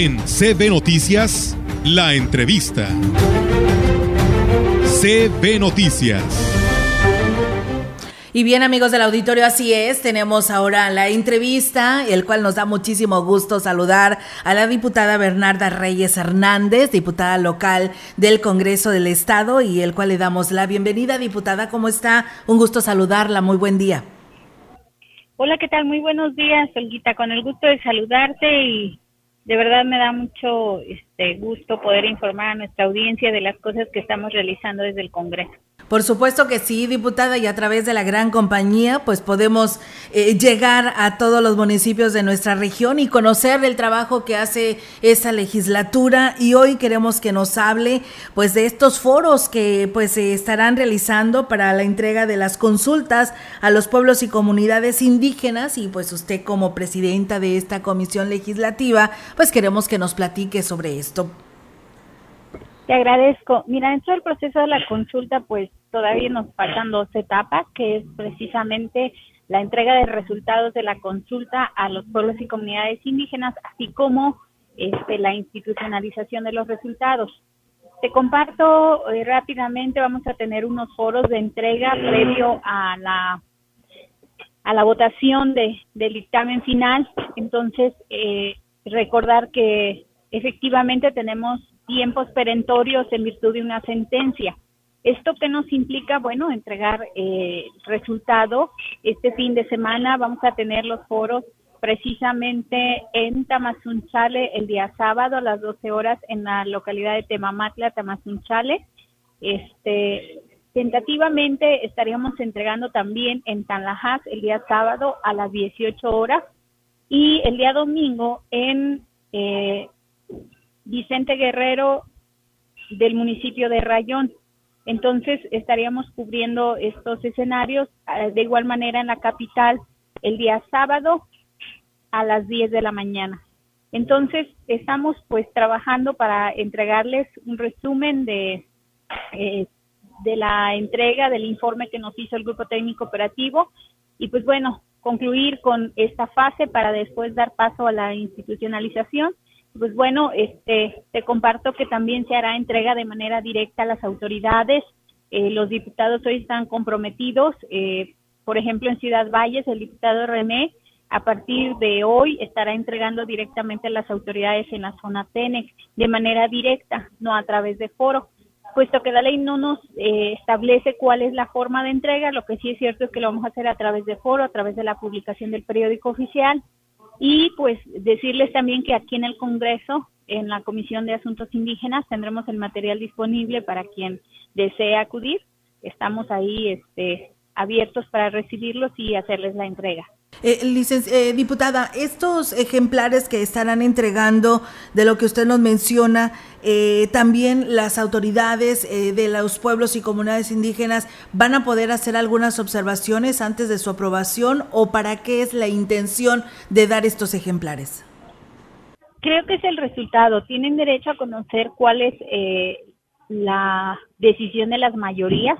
En CB Noticias, la entrevista. CB Noticias. Y bien amigos del auditorio, así es, tenemos ahora la entrevista, el cual nos da muchísimo gusto saludar a la diputada Bernarda Reyes Hernández, diputada local del Congreso del Estado, y el cual le damos la bienvenida. Diputada, ¿cómo está? Un gusto saludarla, muy buen día. Hola, ¿qué tal? Muy buenos días, Olguita, con el gusto de saludarte y de verdad me da mucho este, gusto poder informar a nuestra audiencia de las cosas que estamos realizando desde el Congreso. Por supuesto que sí, diputada, y a través de la gran compañía, pues podemos eh, llegar a todos los municipios de nuestra región y conocer el trabajo que hace esa legislatura. Y hoy queremos que nos hable, pues, de estos foros que, pues, se estarán realizando para la entrega de las consultas a los pueblos y comunidades indígenas. Y pues, usted como presidenta de esta comisión legislativa, pues, queremos que nos platique sobre esto. Te agradezco. Mira, dentro del proceso de la consulta, pues todavía nos faltan dos etapas, que es precisamente la entrega de resultados de la consulta a los pueblos y comunidades indígenas, así como este, la institucionalización de los resultados. Te comparto eh, rápidamente, vamos a tener unos foros de entrega previo a la a la votación de, del dictamen final. Entonces, eh, recordar que efectivamente tenemos tiempos perentorios en virtud de una sentencia. ¿Esto qué nos implica? Bueno, entregar eh, resultado. Este fin de semana vamos a tener los foros precisamente en Tamazunchale el día sábado a las 12 horas en la localidad de Temamatla, Tamazunchale. Este, tentativamente estaríamos entregando también en Tanlajas el día sábado a las 18 horas y el día domingo en eh, Vicente Guerrero del municipio de Rayón. Entonces estaríamos cubriendo estos escenarios eh, de igual manera en la capital el día sábado a las 10 de la mañana. Entonces estamos pues trabajando para entregarles un resumen de, eh, de la entrega del informe que nos hizo el Grupo Técnico Operativo y pues bueno, concluir con esta fase para después dar paso a la institucionalización pues bueno, este, te comparto que también se hará entrega de manera directa a las autoridades. Eh, los diputados hoy están comprometidos. Eh, por ejemplo, en Ciudad Valles, el diputado René, a partir de hoy, estará entregando directamente a las autoridades en la zona TENEX de manera directa, no a través de foro. Puesto que la ley no nos eh, establece cuál es la forma de entrega, lo que sí es cierto es que lo vamos a hacer a través de foro, a través de la publicación del periódico oficial y pues decirles también que aquí en el Congreso, en la Comisión de Asuntos Indígenas, tendremos el material disponible para quien desee acudir. Estamos ahí este, abiertos para recibirlos y hacerles la entrega. Eh, eh, diputada, estos ejemplares que estarán entregando de lo que usted nos menciona, eh, también las autoridades eh, de los pueblos y comunidades indígenas van a poder hacer algunas observaciones antes de su aprobación o para qué es la intención de dar estos ejemplares. Creo que es el resultado. Tienen derecho a conocer cuál es la decisión de las mayorías.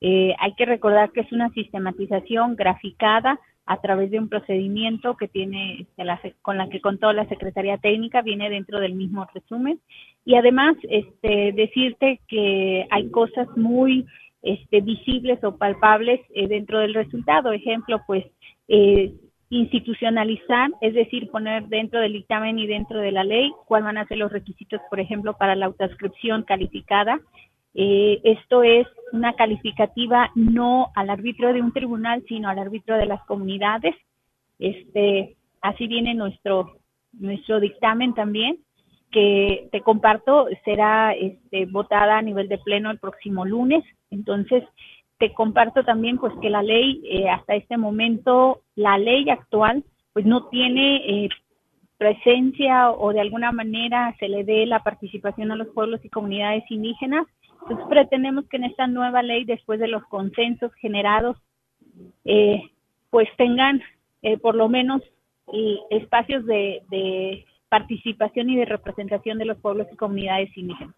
hay que recordar que es una sistematización graficada a través de un procedimiento que tiene este, con la que contó la Secretaría Técnica, viene dentro del mismo resumen. Y además, este, decirte que hay cosas muy este, visibles o palpables eh, dentro del resultado. Ejemplo, pues, eh, institucionalizar, es decir, poner dentro del dictamen y dentro de la ley cuáles van a ser los requisitos, por ejemplo, para la autoscripción calificada, eh, esto es una calificativa no al árbitro de un tribunal, sino al árbitro de las comunidades. Este, así viene nuestro nuestro dictamen también, que te comparto será este, votada a nivel de pleno el próximo lunes. Entonces, te comparto también pues que la ley eh, hasta este momento, la ley actual, pues no tiene eh, presencia o de alguna manera se le dé la participación a los pueblos y comunidades indígenas entonces pretendemos que en esta nueva ley, después de los consensos generados, eh, pues tengan eh, por lo menos espacios de, participación y de representación de los pueblos y comunidades indígenas.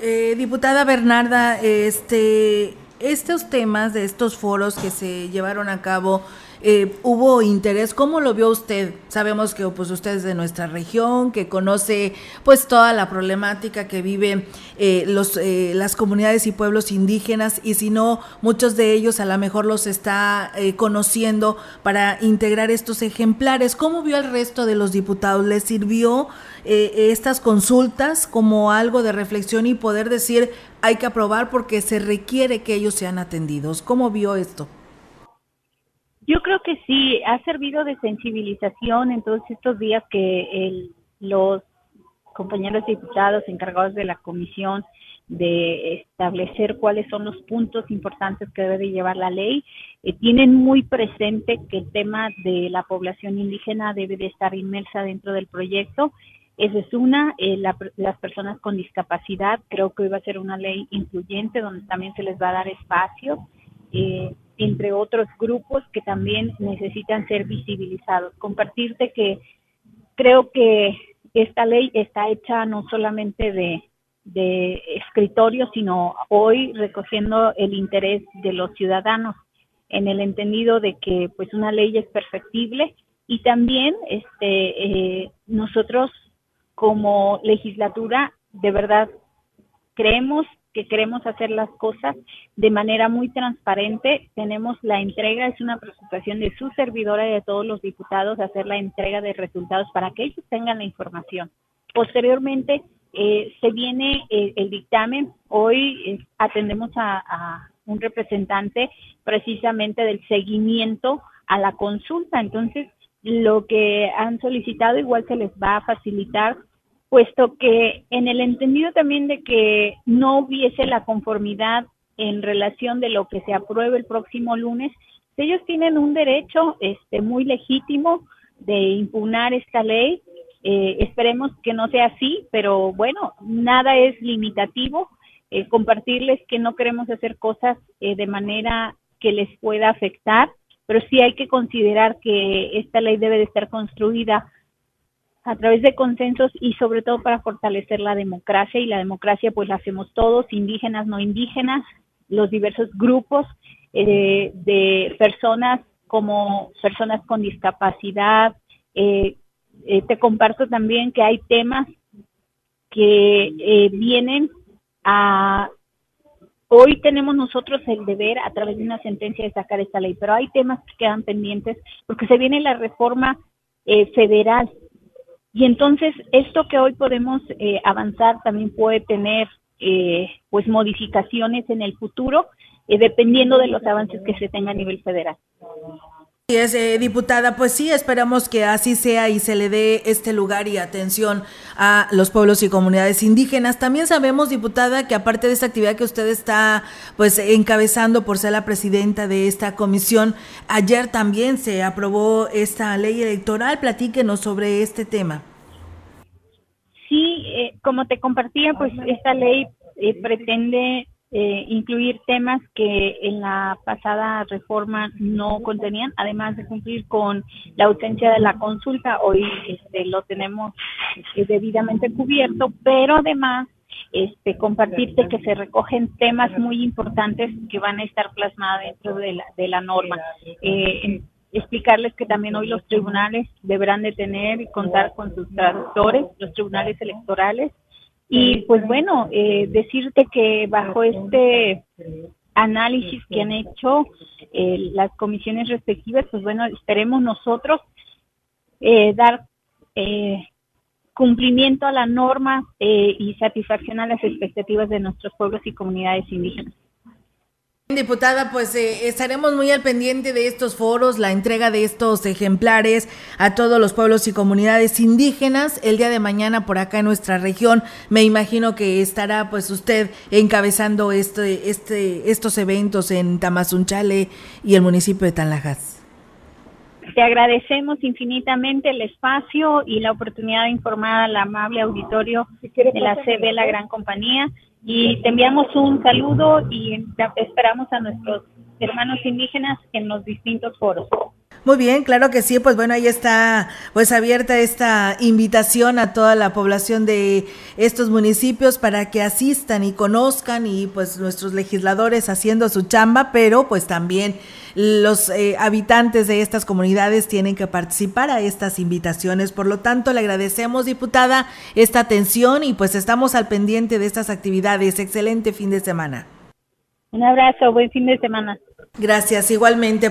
Eh, diputada Bernarda, este, estos temas de estos foros que se llevaron a cabo eh, hubo interés. ¿Cómo lo vio usted? Sabemos que pues usted es de nuestra región, que conoce pues toda la problemática que viven eh, los, eh, las comunidades y pueblos indígenas y si no, muchos de ellos a lo mejor los está conociendo para integrar estos ejemplares. ¿Cómo vio al resto de los diputados? ¿Les sirvió estas consultas como algo de reflexión y poder decir hay que aprobar porque se requiere que ellos sean atendidos? ¿Cómo vio esto? Yo creo que sí, ha servido de sensibilización en todos estos días que los compañeros diputados encargados de la comisión de establecer cuáles son los puntos importantes que debe de llevar la ley, eh, tienen muy presente que el tema de la población indígena debe de estar inmersa dentro del proyecto. Esa es una, eh, las personas con discapacidad, creo que hoy va a ser una ley incluyente donde también se les va a dar espacio. Eh, entre otros grupos que también necesitan ser visibilizados. Compartirte que creo que esta ley está hecha no solamente de, escritorio, sino hoy recogiendo el interés de los ciudadanos en el entendido de que pues una ley es perfectible y también este eh, nosotros como legislatura de verdad creemos que queremos hacer las cosas de manera muy transparente. Tenemos la entrega, es una preocupación de su servidora y de todos los diputados hacer la entrega de resultados para que ellos tengan la información. Posteriormente, eh, se viene eh, el dictamen. Hoy eh, atendemos a, a un representante precisamente del seguimiento a la consulta. Entonces, lo que han solicitado igual se les va a facilitar puesto que en el entendido también de que no hubiese la conformidad en relación de lo que se apruebe el próximo lunes, ellos tienen un derecho este muy legítimo de impugnar esta ley. Eh, esperemos que no sea así, pero bueno, nada es limitativo. Eh, compartirles que no queremos hacer cosas eh, de manera que les pueda afectar, pero sí hay que considerar que esta ley debe de estar construida a través de consensos y sobre todo para fortalecer la democracia y la democracia pues la hacemos todos, indígenas, no indígenas, los diversos grupos eh, de personas como personas con discapacidad. Eh, eh, te comparto también que hay temas que vienen a... Hoy tenemos nosotros el deber a través de una sentencia de sacar esta ley, pero hay temas que quedan pendientes porque se viene la reforma federal y entonces esto que hoy podemos eh, avanzar también puede tener eh, pues modificaciones en el futuro, eh, dependiendo de los avances que se tenga a nivel federal. Es, diputada, pues sí, esperamos que así sea y se le dé este lugar y atención a los pueblos y comunidades indígenas. También sabemos, diputada, que aparte de esta actividad que usted está pues encabezando por ser la presidenta de esta comisión, ayer también se aprobó esta ley electoral. Platíquenos sobre este tema. Sí, eh, como te compartía, pues esta ley eh, pretende eh, incluir temas que en la pasada reforma no contenían, además de cumplir con la ausencia de la consulta, hoy este, lo tenemos debidamente cubierto, pero además este, compartirte que se recogen temas muy importantes que van a estar plasmados dentro de la, de la norma. Eh, explicarles que también hoy los tribunales deberán de tener y contar con sus traductores, los tribunales electorales, y pues bueno, eh, decirte que bajo este análisis que han hecho eh, las comisiones respectivas, pues bueno, esperemos nosotros eh, dar eh, cumplimiento a la norma eh, y satisfacción a las expectativas de nuestros pueblos y comunidades indígenas. Diputada, pues eh, estaremos muy al pendiente de estos foros, la entrega de estos ejemplares a todos los pueblos y comunidades indígenas. El día de mañana por acá en nuestra región, me imagino que estará pues usted encabezando este, este, estos eventos en Tamazunchale y el municipio de Tanlajas. Te agradecemos infinitamente el espacio y la oportunidad de informar al amable auditorio de la CB La Gran Compañía y te enviamos un saludo y esperamos a nuestros hermanos indígenas en los distintos foros. Muy bien, claro que sí, pues bueno, ahí está pues abierta esta invitación a toda la población de estos municipios para que asistan y conozcan y pues nuestros legisladores haciendo su chamba, pero pues también los eh, habitantes de estas comunidades tienen que participar a estas invitaciones. Por lo tanto, le agradecemos, diputada, esta atención y pues estamos al pendiente de estas actividades. Excelente fin de semana. Un abrazo, buen fin de semana. Gracias, igualmente.